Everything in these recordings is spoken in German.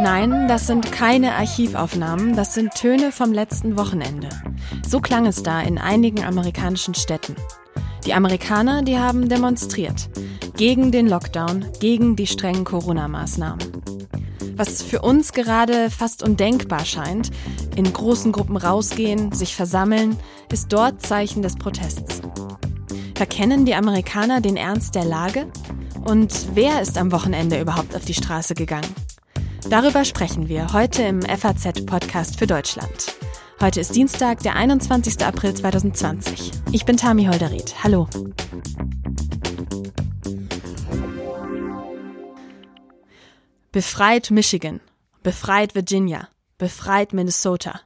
Nein, das sind keine Archivaufnahmen, das sind Töne vom letzten Wochenende. So klang es da in einigen amerikanischen Städten. Die Amerikaner, die haben demonstriert. Gegen den Lockdown, gegen die strengen Corona-Maßnahmen. Was für uns gerade fast undenkbar scheint, in großen Gruppen rausgehen, sich versammeln, ist dort Zeichen des Protests. Verkennen die Amerikaner den Ernst der Lage? Und wer ist am Wochenende überhaupt auf die Straße gegangen? Darüber sprechen wir heute im FAZ-Podcast für Deutschland. Heute ist Dienstag, der 21. April 2020. Ich bin Tami Holderried. Hallo. Befreit Michigan, befreit Virginia, befreit Minnesota.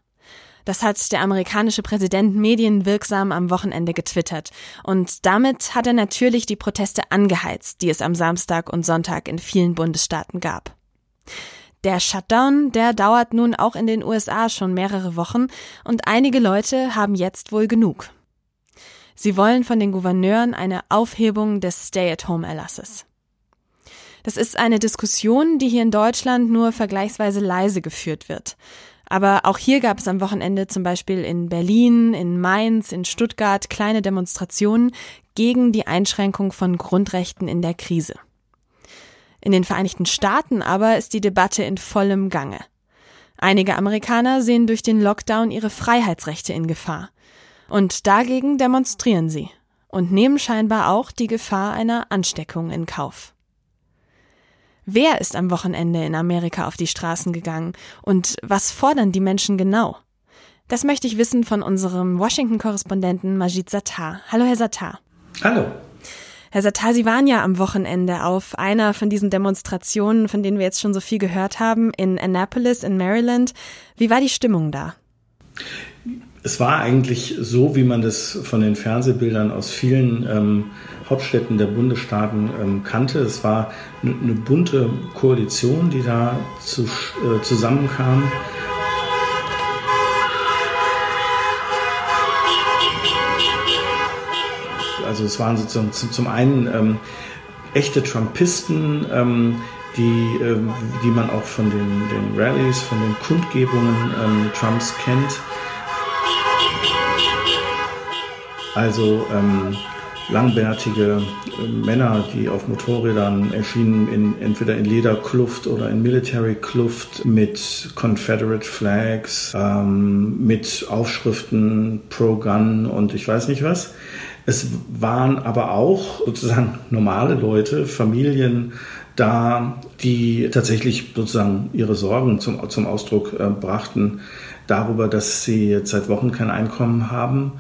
Das hat der amerikanische Präsident medienwirksam am Wochenende getwittert. Und damit hat er natürlich die Proteste angeheizt, die es am Samstag und Sonntag in vielen Bundesstaaten gab. Der Shutdown, der dauert nun auch in den USA schon mehrere Wochen und einige Leute haben jetzt wohl genug. Sie wollen von den Gouverneuren eine Aufhebung des Stay-at-Home-Erlasses. Das ist eine Diskussion, die hier in Deutschland nur vergleichsweise leise geführt wird. Aber auch hier gab es am Wochenende zum Beispiel in Berlin, in Mainz, in Stuttgart kleine Demonstrationen gegen die Einschränkung von Grundrechten in der Krise. In den Vereinigten Staaten aber ist die Debatte in vollem Gange. Einige Amerikaner sehen durch den Lockdown ihre Freiheitsrechte in Gefahr. Und dagegen demonstrieren sie und nehmen scheinbar auch die Gefahr einer Ansteckung in Kauf. Wer ist am Wochenende in Amerika auf die Straßen gegangen und was fordern die Menschen genau? Das möchte ich wissen von unserem Washington-Korrespondenten Majid Sattar. Hallo, Herr Sattar. Hallo. Herr Sattar, Sie waren ja am Wochenende auf einer von diesen Demonstrationen, von denen wir jetzt schon so viel gehört haben, in Annapolis in Maryland. Wie war die Stimmung da? Es war eigentlich so, wie man das von den Fernsehbildern aus vielen ähm, Hauptstädten der Bundesstaaten ähm, kannte. Es war eine, bunte Koalition, die da zu, äh, zusammenkam. Also es waren sozusagen zum, zum einen ähm, echte Trumpisten, ähm, die, ähm, die man auch von den, den Rallyes, von den Kundgebungen ähm, Trumps kennt. Also ähm, langbärtige äh, Männer, die auf Motorrädern erschienen, in, entweder in Lederkluft oder in Military Kluft mit Confederate Flags, ähm, mit Aufschriften Pro-Gun und ich weiß nicht was. Es waren aber auch sozusagen normale Leute, Familien da, die tatsächlich sozusagen ihre Sorgen zum, zum Ausdruck äh, brachten darüber, dass sie jetzt seit Wochen kein Einkommen haben.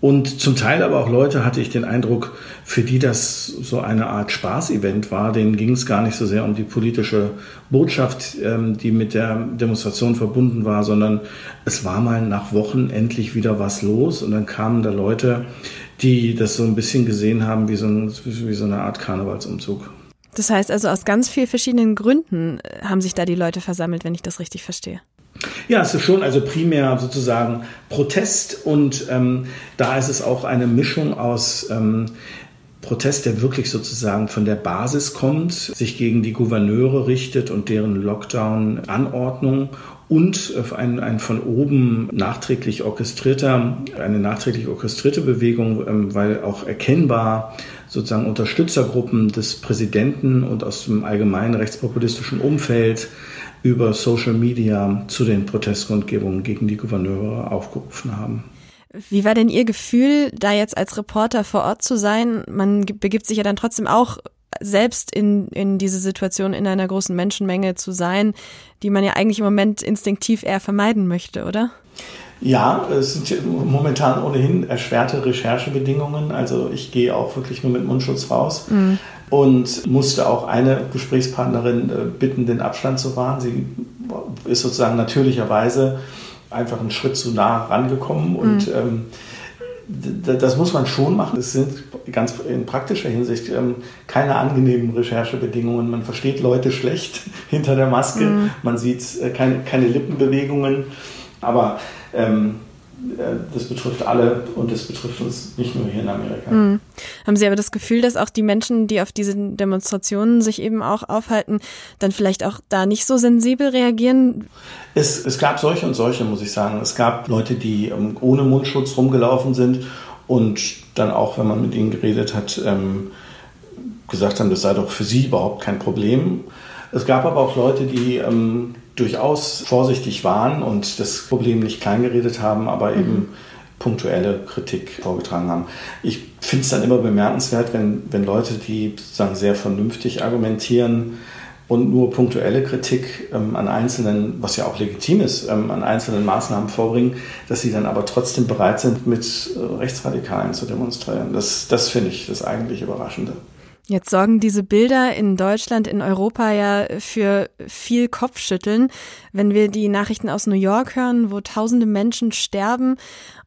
Und zum Teil aber auch Leute, hatte ich den Eindruck, für die das so eine Art Spaßevent war. Denen ging es gar nicht so sehr um die politische Botschaft, ähm, die mit der Demonstration verbunden war, sondern es war mal nach Wochen endlich wieder was los. Und dann kamen da Leute, die das so ein bisschen gesehen haben wie so, ein, wie so eine Art Karnevalsumzug. Das heißt also, aus ganz vielen verschiedenen Gründen äh, haben sich da die Leute versammelt, wenn ich das richtig verstehe. Ja, es ist schon also primär sozusagen Protest und ähm, da ist es auch eine Mischung aus ähm, Protest, der wirklich sozusagen von der Basis kommt, sich gegen die Gouverneure richtet und deren Lockdown-Anordnung und ein, ein von oben nachträglich orchestrierter, eine nachträglich orchestrierte Bewegung, ähm, weil auch erkennbar sozusagen Unterstützergruppen des Präsidenten und aus dem allgemeinen rechtspopulistischen Umfeld über Social Media zu den Protestkundgebungen gegen die Gouverneure aufgerufen haben. Wie war denn Ihr Gefühl, da jetzt als Reporter vor Ort zu sein? Man begibt sich ja dann trotzdem auch selbst in, in diese Situation in einer großen Menschenmenge zu sein, die man ja eigentlich im Moment instinktiv eher vermeiden möchte, oder? Ja, es sind momentan ohnehin erschwerte Recherchebedingungen. Also ich gehe auch wirklich nur mit Mundschutz raus mhm. Und musste auch eine Gesprächspartnerin äh, bitten, den Abstand zu wahren. Sie ist sozusagen natürlicherweise einfach einen Schritt zu nah rangekommen und mhm. ähm, das muss man schon machen. Es sind ganz in praktischer Hinsicht ähm, keine angenehmen Recherchebedingungen. Man versteht Leute schlecht hinter der Maske. Mhm. Man sieht äh, keine, keine Lippenbewegungen. Aber ähm, äh, das betrifft alle und das betrifft uns nicht nur hier in Amerika. Mhm. Haben Sie aber das Gefühl, dass auch die Menschen, die auf diese Demonstrationen sich eben auch aufhalten, dann vielleicht auch da nicht so sensibel reagieren? Es, es gab solche und solche, muss ich sagen. Es gab Leute, die ähm, ohne Mundschutz rumgelaufen sind und dann auch, wenn man mit ihnen geredet hat, ähm, gesagt haben, das sei doch für sie überhaupt kein Problem. Es gab aber auch Leute, die ähm, durchaus vorsichtig waren und das Problem nicht kleingeredet haben, aber mhm. eben punktuelle Kritik vorgetragen haben. Ich finde es dann immer bemerkenswert, wenn, wenn Leute, die sozusagen sehr vernünftig argumentieren und nur punktuelle Kritik ähm, an einzelnen, was ja auch legitim ist, ähm, an einzelnen Maßnahmen vorbringen, dass sie dann aber trotzdem bereit sind, mit äh, Rechtsradikalen zu demonstrieren. Das, das finde ich das eigentlich Überraschende. Jetzt sorgen diese Bilder in Deutschland, in Europa ja für viel Kopfschütteln. Wenn wir die Nachrichten aus New York hören, wo tausende Menschen sterben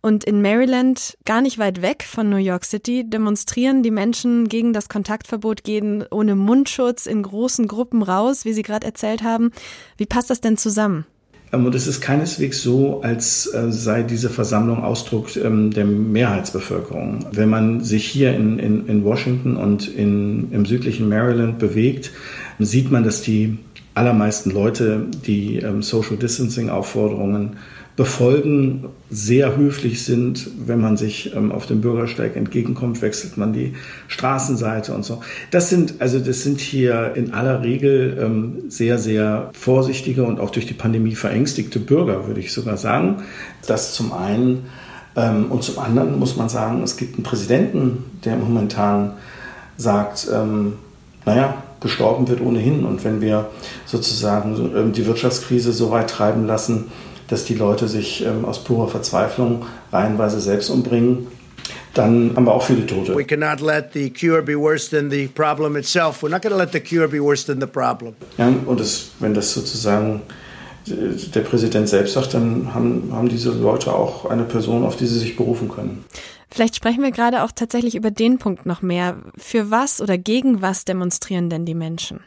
und in Maryland, gar nicht weit weg von New York City, demonstrieren die Menschen gegen das Kontaktverbot, gehen ohne Mundschutz in großen Gruppen raus, wie Sie gerade erzählt haben. Wie passt das denn zusammen? Ähm, und es ist keineswegs so, als äh, sei diese Versammlung Ausdruck ähm, der Mehrheitsbevölkerung. Wenn man sich hier in, in, in Washington und in, im südlichen Maryland bewegt, sieht man, dass die allermeisten Leute die ähm, Social Distancing Aufforderungen befolgen, sehr höflich sind. Wenn man sich ähm, auf dem Bürgersteig entgegenkommt, wechselt man die Straßenseite und so. Das sind, also das sind hier in aller Regel ähm, sehr, sehr vorsichtige und auch durch die Pandemie verängstigte Bürger, würde ich sogar sagen. Das zum einen. Ähm, und zum anderen muss man sagen, es gibt einen Präsidenten, der momentan sagt, ähm, naja, gestorben wird ohnehin. Und wenn wir sozusagen ähm, die Wirtschaftskrise so weit treiben lassen, dass die Leute sich ähm, aus purer Verzweiflung reihenweise selbst umbringen, dann haben wir auch viele Tote. We cannot let the cure be worse than the problem itself. We're not going to let the cure be worse than the problem. Ja, und das, wenn das sozusagen der Präsident selbst sagt, dann haben, haben diese Leute auch eine Person, auf die sie sich berufen können. Vielleicht sprechen wir gerade auch tatsächlich über den Punkt noch mehr. Für was oder gegen was demonstrieren denn die Menschen?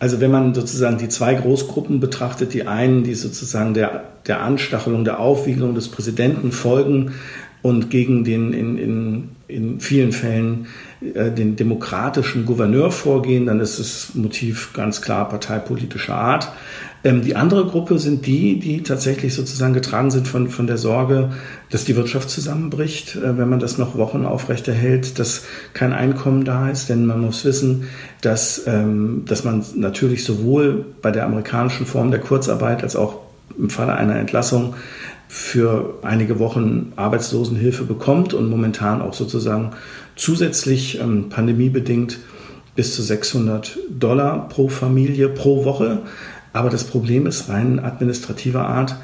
Also wenn man sozusagen die zwei Großgruppen betrachtet, die einen, die sozusagen der, der Anstachelung, der Aufwiegelung des Präsidenten folgen und gegen den in, in, in vielen Fällen äh, den demokratischen Gouverneur vorgehen, dann ist das Motiv ganz klar parteipolitischer Art. Ähm, die andere Gruppe sind die, die tatsächlich sozusagen getragen sind von, von der Sorge, dass die Wirtschaft zusammenbricht, äh, wenn man das noch Wochen aufrechterhält, dass kein Einkommen da ist. Denn man muss wissen, dass, ähm, dass man natürlich sowohl bei der amerikanischen Form der Kurzarbeit als auch im Falle einer Entlassung für einige Wochen Arbeitslosenhilfe bekommt und momentan auch sozusagen zusätzlich ähm, pandemiebedingt bis zu 600 Dollar pro Familie pro Woche. Aber das Problem ist rein administrativer Art.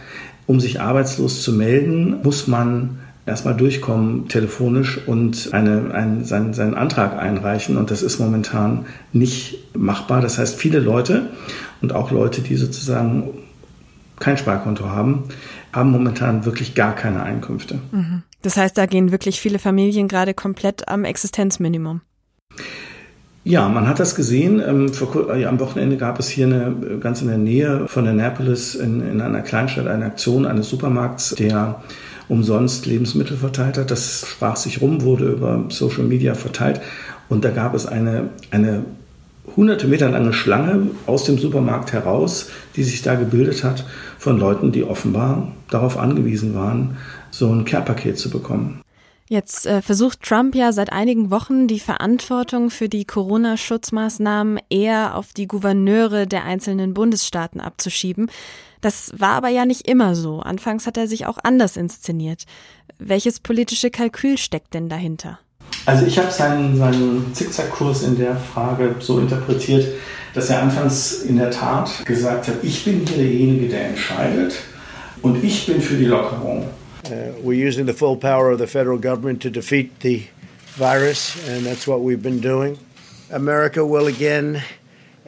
Um sich arbeitslos zu melden, muss man erstmal durchkommen telefonisch und eine, einen, seinen, seinen Antrag einreichen. Und das ist momentan nicht machbar. Das heißt, viele Leute und auch Leute, die sozusagen kein Sparkonto haben, haben momentan wirklich gar keine Einkünfte. Mhm. Das heißt, da gehen wirklich viele Familien gerade komplett am Existenzminimum. Ja, man hat das gesehen. Ähm, äh, am Wochenende gab es hier eine, äh, ganz in der Nähe von Annapolis in, in einer Kleinstadt eine Aktion eines Supermarkts, der umsonst Lebensmittel verteilt hat. Das sprach sich rum, wurde über Social Media verteilt. Und da gab es eine, eine hunderte Meter lange Schlange aus dem Supermarkt heraus, die sich da gebildet hat von Leuten, die offenbar darauf angewiesen waren, so ein Care-Paket zu bekommen. Jetzt äh, versucht Trump ja seit einigen Wochen die Verantwortung für die Corona-Schutzmaßnahmen eher auf die Gouverneure der einzelnen Bundesstaaten abzuschieben. Das war aber ja nicht immer so. Anfangs hat er sich auch anders inszeniert. Welches politische Kalkül steckt denn dahinter? Also ich habe seinen, seinen Zickzackkurs in der Frage so interpretiert, dass er anfangs in der Tat gesagt hat, ich bin hier derjenige, der entscheidet und ich bin für die Lockerung. Uh, we're using the full power of the federal government to defeat the virus, and that's what we've been doing. America will again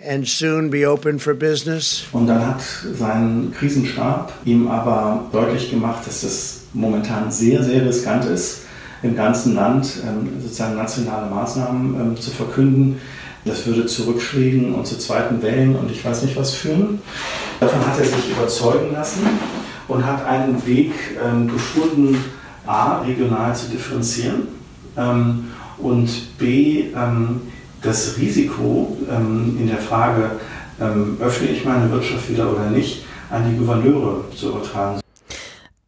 and soon be open for business. Und dann hat sein Krisenstab ihm aber deutlich gemacht, dass das momentan sehr, sehr riskant ist, im ganzen Land ähm, sozusagen nationale Maßnahmen ähm, zu verkünden. Das würde zu Rückschlägen und zu zweiten Wellen und ich weiß nicht was führen. Davon hat er sich überzeugen lassen und hat einen Weg ähm, gefunden, A, regional zu differenzieren und B, das Risiko in der Frage, öffne ich meine Wirtschaft wieder oder nicht, an die Gouverneure zu übertragen.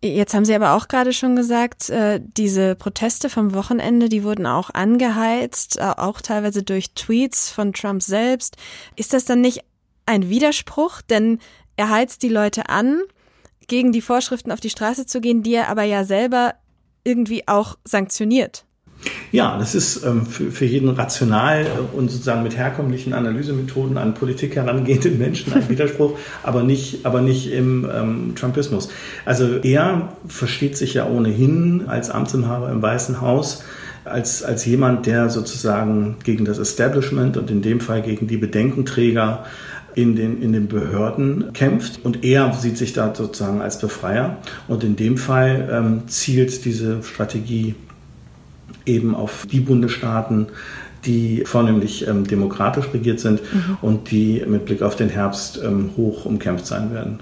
Jetzt haben Sie aber auch gerade schon gesagt, äh, diese Proteste vom Wochenende, die wurden auch angeheizt, auch teilweise durch Tweets von Trump selbst. Ist das dann nicht ein Widerspruch? Denn er heizt die Leute an, gegen die Vorschriften auf die Straße zu gehen, die er aber ja selber irgendwie auch sanktioniert. Ja, das ist ähm, für, für jeden rational äh, und sozusagen mit herkömmlichen Analysemethoden an Politik herangehenden Menschen ein Widerspruch, aber nicht, aber nicht im ähm, Trumpismus. Also er versteht sich ja ohnehin als Amtsinhaber im Weißen Haus als, als jemand, der sozusagen gegen das Establishment und in dem Fall gegen die Bedenkenträger in den, in den Behörden kämpft. Und er sieht sich da sozusagen als Befreier. Und in dem Fall ähm, zielt diese Strategie eben auf die Bundesstaaten, die vornehmlich ähm, demokratisch regiert sind mhm. und die mit Blick auf den Herbst ähm, hoch umkämpft sein werden.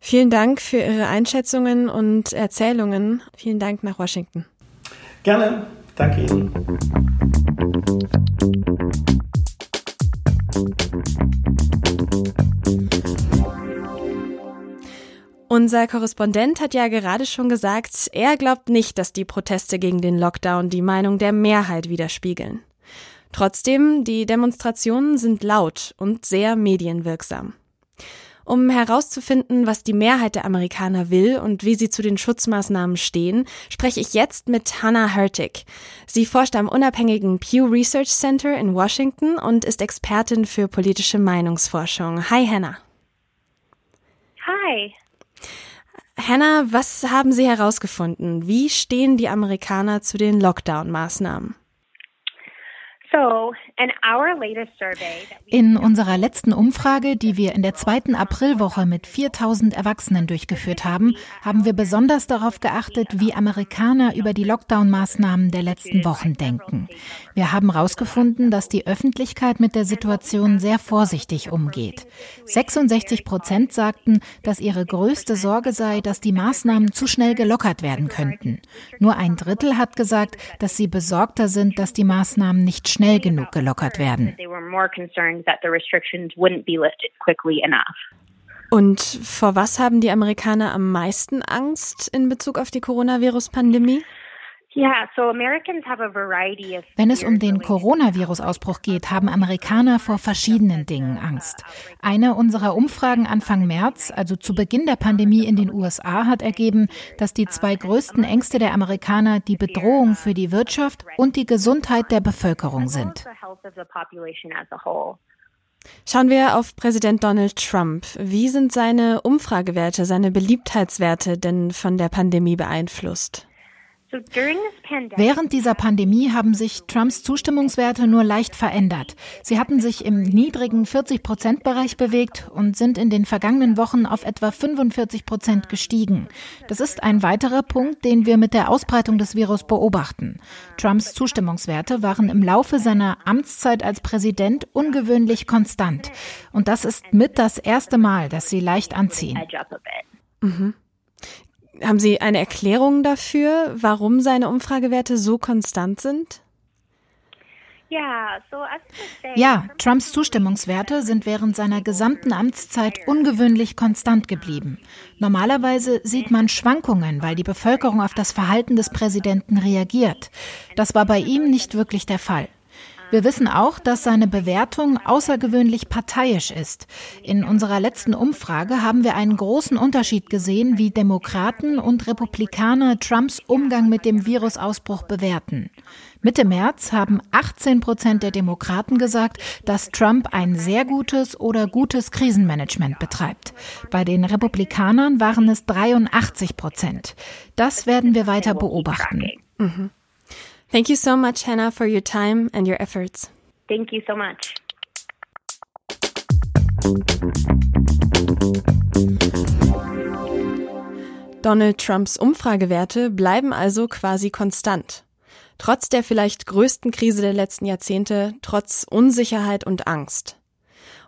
Vielen Dank für Ihre Einschätzungen und Erzählungen. Vielen Dank nach Washington. Gerne. Danke Ihnen. Unser Korrespondent hat ja gerade schon gesagt, er glaubt nicht, dass die Proteste gegen den Lockdown die Meinung der Mehrheit widerspiegeln. Trotzdem, die Demonstrationen sind laut und sehr medienwirksam. Um herauszufinden, was die Mehrheit der Amerikaner will und wie sie zu den Schutzmaßnahmen stehen, spreche ich jetzt mit Hannah Hurtig. Sie forscht am unabhängigen Pew Research Center in Washington und ist Expertin für politische Meinungsforschung. Hi Hannah. Hi. Hannah, was haben Sie herausgefunden? Wie stehen die Amerikaner zu den Lockdown-Maßnahmen? In unserer letzten Umfrage, die wir in der zweiten Aprilwoche mit 4000 Erwachsenen durchgeführt haben, haben wir besonders darauf geachtet, wie Amerikaner über die Lockdown-Maßnahmen der letzten Wochen denken. Wir haben herausgefunden, dass die Öffentlichkeit mit der Situation sehr vorsichtig umgeht. 66 Prozent sagten, dass ihre größte Sorge sei, dass die Maßnahmen zu schnell gelockert werden könnten. Nur ein Drittel hat gesagt, dass sie besorgter sind, dass die Maßnahmen nicht schnell schnell genug gelockert werden. Und vor was haben die Amerikaner am meisten Angst in Bezug auf die Coronavirus-Pandemie? Wenn es um den Coronavirus-Ausbruch geht, haben Amerikaner vor verschiedenen Dingen Angst. Eine unserer Umfragen Anfang März, also zu Beginn der Pandemie in den USA, hat ergeben, dass die zwei größten Ängste der Amerikaner die Bedrohung für die Wirtschaft und die Gesundheit der Bevölkerung sind. Schauen wir auf Präsident Donald Trump. Wie sind seine Umfragewerte, seine Beliebtheitswerte denn von der Pandemie beeinflusst? Während dieser Pandemie haben sich Trumps Zustimmungswerte nur leicht verändert. Sie hatten sich im niedrigen 40-Prozent-Bereich bewegt und sind in den vergangenen Wochen auf etwa 45 Prozent gestiegen. Das ist ein weiterer Punkt, den wir mit der Ausbreitung des Virus beobachten. Trumps Zustimmungswerte waren im Laufe seiner Amtszeit als Präsident ungewöhnlich konstant. Und das ist mit das erste Mal, dass sie leicht anziehen. Mhm. Haben Sie eine Erklärung dafür, warum seine Umfragewerte so konstant sind? Ja, Trumps Zustimmungswerte sind während seiner gesamten Amtszeit ungewöhnlich konstant geblieben. Normalerweise sieht man Schwankungen, weil die Bevölkerung auf das Verhalten des Präsidenten reagiert. Das war bei ihm nicht wirklich der Fall. Wir wissen auch, dass seine Bewertung außergewöhnlich parteiisch ist. In unserer letzten Umfrage haben wir einen großen Unterschied gesehen, wie Demokraten und Republikaner Trumps Umgang mit dem Virusausbruch bewerten. Mitte März haben 18 Prozent der Demokraten gesagt, dass Trump ein sehr gutes oder gutes Krisenmanagement betreibt. Bei den Republikanern waren es 83 Prozent. Das werden wir weiter beobachten. Mhm. Thank you so much, Hannah, for your time and your efforts. Thank you so much. Donald Trumps Umfragewerte bleiben also quasi konstant. Trotz der vielleicht größten Krise der letzten Jahrzehnte, trotz Unsicherheit und Angst.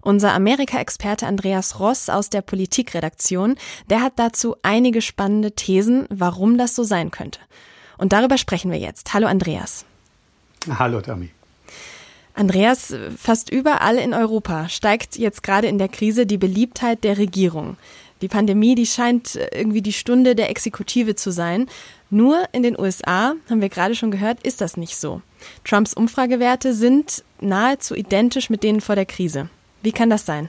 Unser Amerika-Experte Andreas Ross aus der Politikredaktion, der hat dazu einige spannende Thesen, warum das so sein könnte. Und darüber sprechen wir jetzt. Hallo Andreas. Hallo Tami. Andreas, fast überall in Europa steigt jetzt gerade in der Krise die Beliebtheit der Regierung. Die Pandemie, die scheint irgendwie die Stunde der Exekutive zu sein. Nur in den USA, haben wir gerade schon gehört, ist das nicht so. Trumps Umfragewerte sind nahezu identisch mit denen vor der Krise. Wie kann das sein?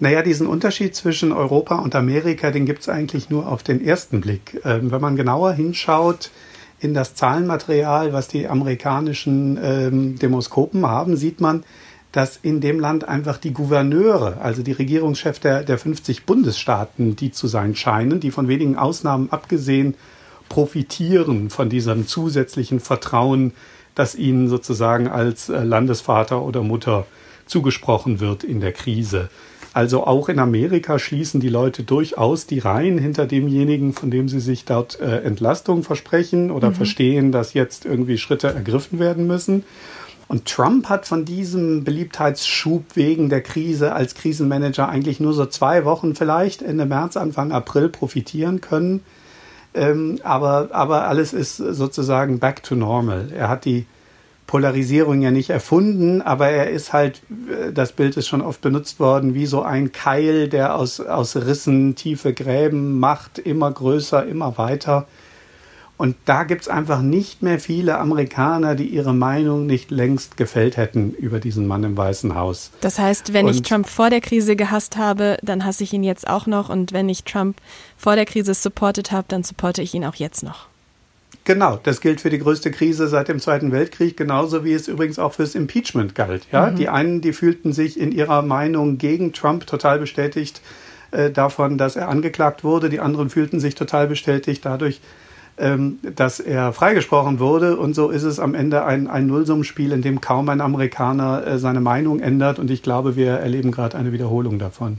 Naja, diesen Unterschied zwischen Europa und Amerika, den gibt es eigentlich nur auf den ersten Blick. Ähm, wenn man genauer hinschaut in das Zahlenmaterial, was die amerikanischen ähm, Demoskopen haben, sieht man, dass in dem Land einfach die Gouverneure, also die Regierungschefs der, der 50 Bundesstaaten, die zu sein scheinen, die von wenigen Ausnahmen abgesehen profitieren von diesem zusätzlichen Vertrauen, das ihnen sozusagen als äh, Landesvater oder Mutter zugesprochen wird in der Krise. Also auch in Amerika schließen die Leute durchaus die Reihen hinter demjenigen, von dem sie sich dort äh, Entlastung versprechen oder mhm. verstehen, dass jetzt irgendwie Schritte ergriffen werden müssen. Und Trump hat von diesem Beliebtheitsschub wegen der Krise als Krisenmanager eigentlich nur so zwei Wochen vielleicht Ende März, Anfang April profitieren können. Ähm, aber, aber alles ist sozusagen back to normal. Er hat die Polarisierung ja nicht erfunden, aber er ist halt, äh, das Bild ist schon oft benutzt worden, wie so ein Keil, der aus, aus Rissen tiefe Gräben macht, immer größer, immer weiter. Und da gibt es einfach nicht mehr viele Amerikaner, die ihre Meinung nicht längst gefällt hätten über diesen Mann im Weißen Haus. Das heißt, wenn und ich Trump vor der Krise gehasst habe, dann hasse ich ihn jetzt auch noch. Und wenn ich Trump vor der Krise supportet habe, dann supporte ich ihn auch jetzt noch. Genau, das gilt für die größte Krise seit dem Zweiten Weltkrieg, genauso wie es übrigens auch fürs Impeachment galt. Ja, mhm. die einen, die fühlten sich in ihrer Meinung gegen Trump total bestätigt äh, davon, dass er angeklagt wurde. Die anderen fühlten sich total bestätigt dadurch, ähm, dass er freigesprochen wurde. Und so ist es am Ende ein, ein Nullsummenspiel, in dem kaum ein Amerikaner äh, seine Meinung ändert. Und ich glaube, wir erleben gerade eine Wiederholung davon.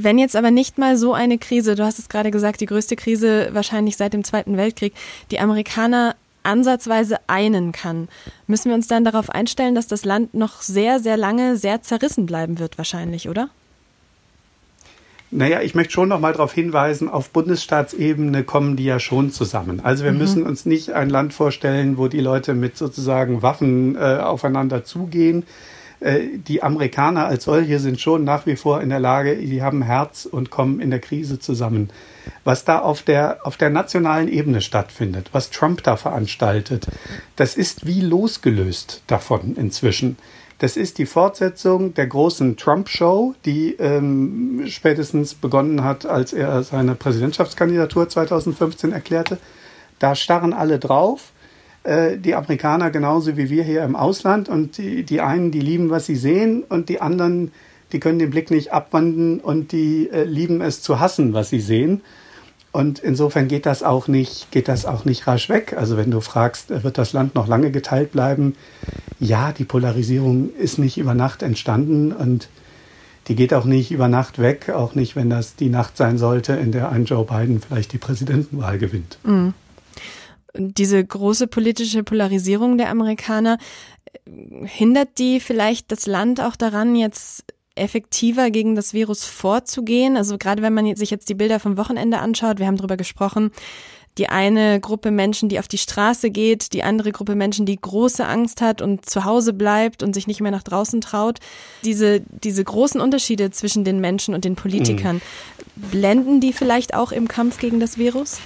Wenn jetzt aber nicht mal so eine Krise, du hast es gerade gesagt, die größte Krise wahrscheinlich seit dem Zweiten Weltkrieg, die Amerikaner ansatzweise einen kann, müssen wir uns dann darauf einstellen, dass das Land noch sehr, sehr lange sehr zerrissen bleiben wird, wahrscheinlich, oder? Naja, ich möchte schon noch mal darauf hinweisen, auf Bundesstaatsebene kommen die ja schon zusammen. Also wir mhm. müssen uns nicht ein Land vorstellen, wo die Leute mit sozusagen Waffen äh, aufeinander zugehen, die Amerikaner als solche sind schon nach wie vor in der Lage, die haben Herz und kommen in der Krise zusammen. Was da auf der, auf der nationalen Ebene stattfindet, was Trump da veranstaltet, das ist wie losgelöst davon inzwischen. Das ist die Fortsetzung der großen Trump-Show, die ähm, spätestens begonnen hat, als er seine Präsidentschaftskandidatur 2015 erklärte. Da starren alle drauf äh, die Amerikaner genauso wie wir hier im Ausland. Und die, die einen, die lieben, was sie sehen, und die anderen, die können den Blick nicht abwenden und die äh, lieben es zu hassen, was sie sehen. Und insofern geht das auch nicht, geht das auch nicht rasch weg. Also wenn du fragst, äh, wird das Land noch lange geteilt bleiben? Ja, die Polarisierung ist nicht über Nacht entstanden und die geht auch nicht über Nacht weg, auch nicht, wenn das die Nacht sein sollte, in der ein Joe Biden vielleicht die Präsidentenwahl gewinnt. Mhm diese große politische Polarisierung der Amerikaner, hindert die vielleicht das Land auch daran, jetzt effektiver gegen das Virus vorzugehen? Also gerade wenn man sich jetzt die Bilder vom Wochenende anschaut, wir haben darüber gesprochen, die eine Gruppe Menschen, die auf die Straße geht, die andere Gruppe Menschen, die große Angst hat und zu Hause bleibt und sich nicht mehr nach draußen traut. Diese, diese großen Unterschiede zwischen den Menschen und den Politikern, mhm. blenden die vielleicht auch im Kampf gegen das Virus?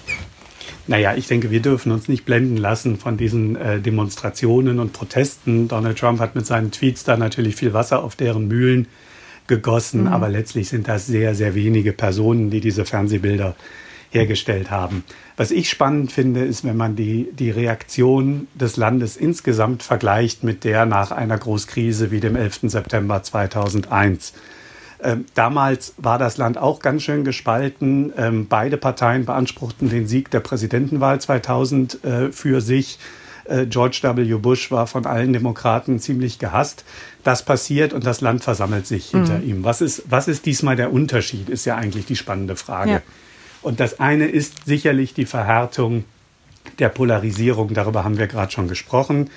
Naja, ich denke, wir dürfen uns nicht blenden lassen von diesen äh, Demonstrationen und Protesten. Donald Trump hat mit seinen Tweets da natürlich viel Wasser auf deren Mühlen gegossen, mhm. aber letztlich sind das sehr, sehr wenige Personen, die diese Fernsehbilder hergestellt haben. Was ich spannend finde, ist, wenn man die, die Reaktion des Landes insgesamt vergleicht mit der nach einer Großkrise wie dem 11. September 2001. Ähm, damals war das Land auch ganz schön gespalten. Ähm, beide Parteien beanspruchten den Sieg der Präsidentenwahl 2000 äh, für sich. Äh, George W. Bush war von allen Demokraten ziemlich gehasst. Das passiert und das Land versammelt sich hinter mhm. ihm. Was ist, was ist diesmal der Unterschied, ist ja eigentlich die spannende Frage. Ja. Und das eine ist sicherlich die Verhärtung der Polarisierung. Darüber haben wir gerade schon gesprochen.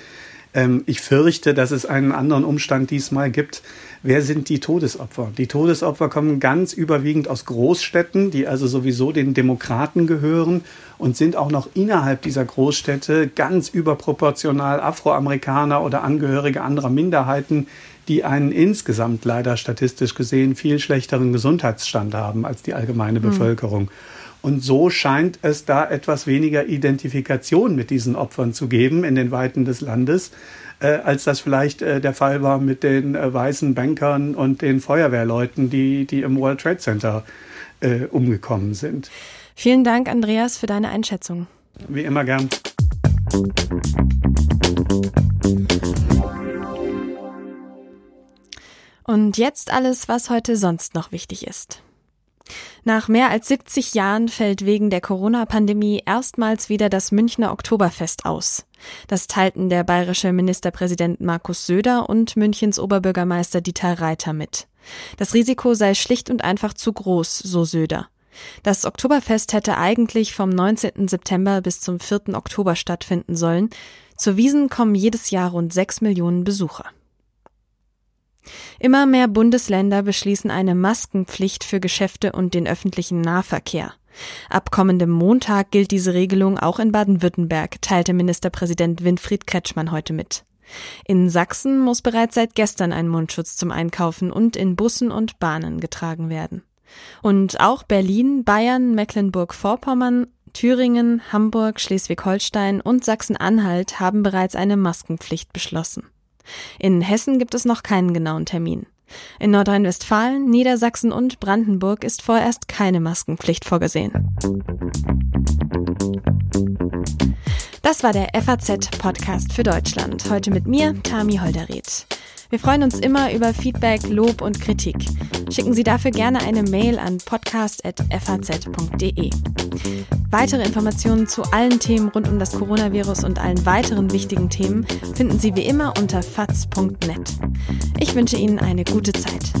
Ähm, ich fürchte, dass es einen anderen Umstand diesmal gibt. Wer sind die Todesopfer? Die Todesopfer kommen ganz überwiegend aus Großstädten, die also sowieso den Demokraten gehören und sind auch noch innerhalb dieser Großstädte ganz überproportional Afroamerikaner oder Angehörige anderer Minderheiten, die einen insgesamt leider statistisch gesehen viel schlechteren Gesundheitsstand haben als die allgemeine mhm. Bevölkerung. Und so scheint es da etwas weniger Identifikation mit diesen Opfern zu geben in den Weiten des Landes, äh, als das vielleicht äh, der Fall war mit den äh, weißen Bankern und den Feuerwehrleuten, die, die im World Trade Center äh, umgekommen sind. Vielen Dank, Andreas, für deine Einschätzung. Wie immer gern. Und jetzt alles, was heute sonst noch wichtig ist. Nach mehr als 70 Jahren fällt wegen der Corona-Pandemie erstmals wieder das Münchner Oktoberfest aus. Das teilten der bayerische Ministerpräsident Markus Söder und Münchens Oberbürgermeister Dieter Reiter mit. Das Risiko sei schlicht und einfach zu groß, so Söder. Das Oktoberfest hätte eigentlich vom 19. September bis zum 4. Oktober stattfinden sollen. Zur Wiesen kommen jedes Jahr rund 6 Millionen Besucher. Immer mehr Bundesländer beschließen eine Maskenpflicht für Geschäfte und den öffentlichen Nahverkehr. Ab kommendem Montag gilt diese Regelung auch in Baden-Württemberg, teilte Ministerpräsident Winfried Kretschmann heute mit. In Sachsen muss bereits seit gestern ein Mundschutz zum Einkaufen und in Bussen und Bahnen getragen werden. Und auch Berlin, Bayern, Mecklenburg-Vorpommern, Thüringen, Hamburg, Schleswig-Holstein und Sachsen-Anhalt haben bereits eine Maskenpflicht beschlossen. In Hessen gibt es noch keinen genauen Termin. In Nordrhein-Westfalen, Niedersachsen und Brandenburg ist vorerst keine Maskenpflicht vorgesehen. Das war der FAZ-Podcast für Deutschland. Heute mit mir, Tami Holderried. Wir freuen uns immer über Feedback, Lob und Kritik. Schicken Sie dafür gerne eine Mail an podcast.faz.de. Weitere Informationen zu allen Themen rund um das Coronavirus und allen weiteren wichtigen Themen finden Sie wie immer unter faz.net. Ich wünsche Ihnen eine gute Zeit.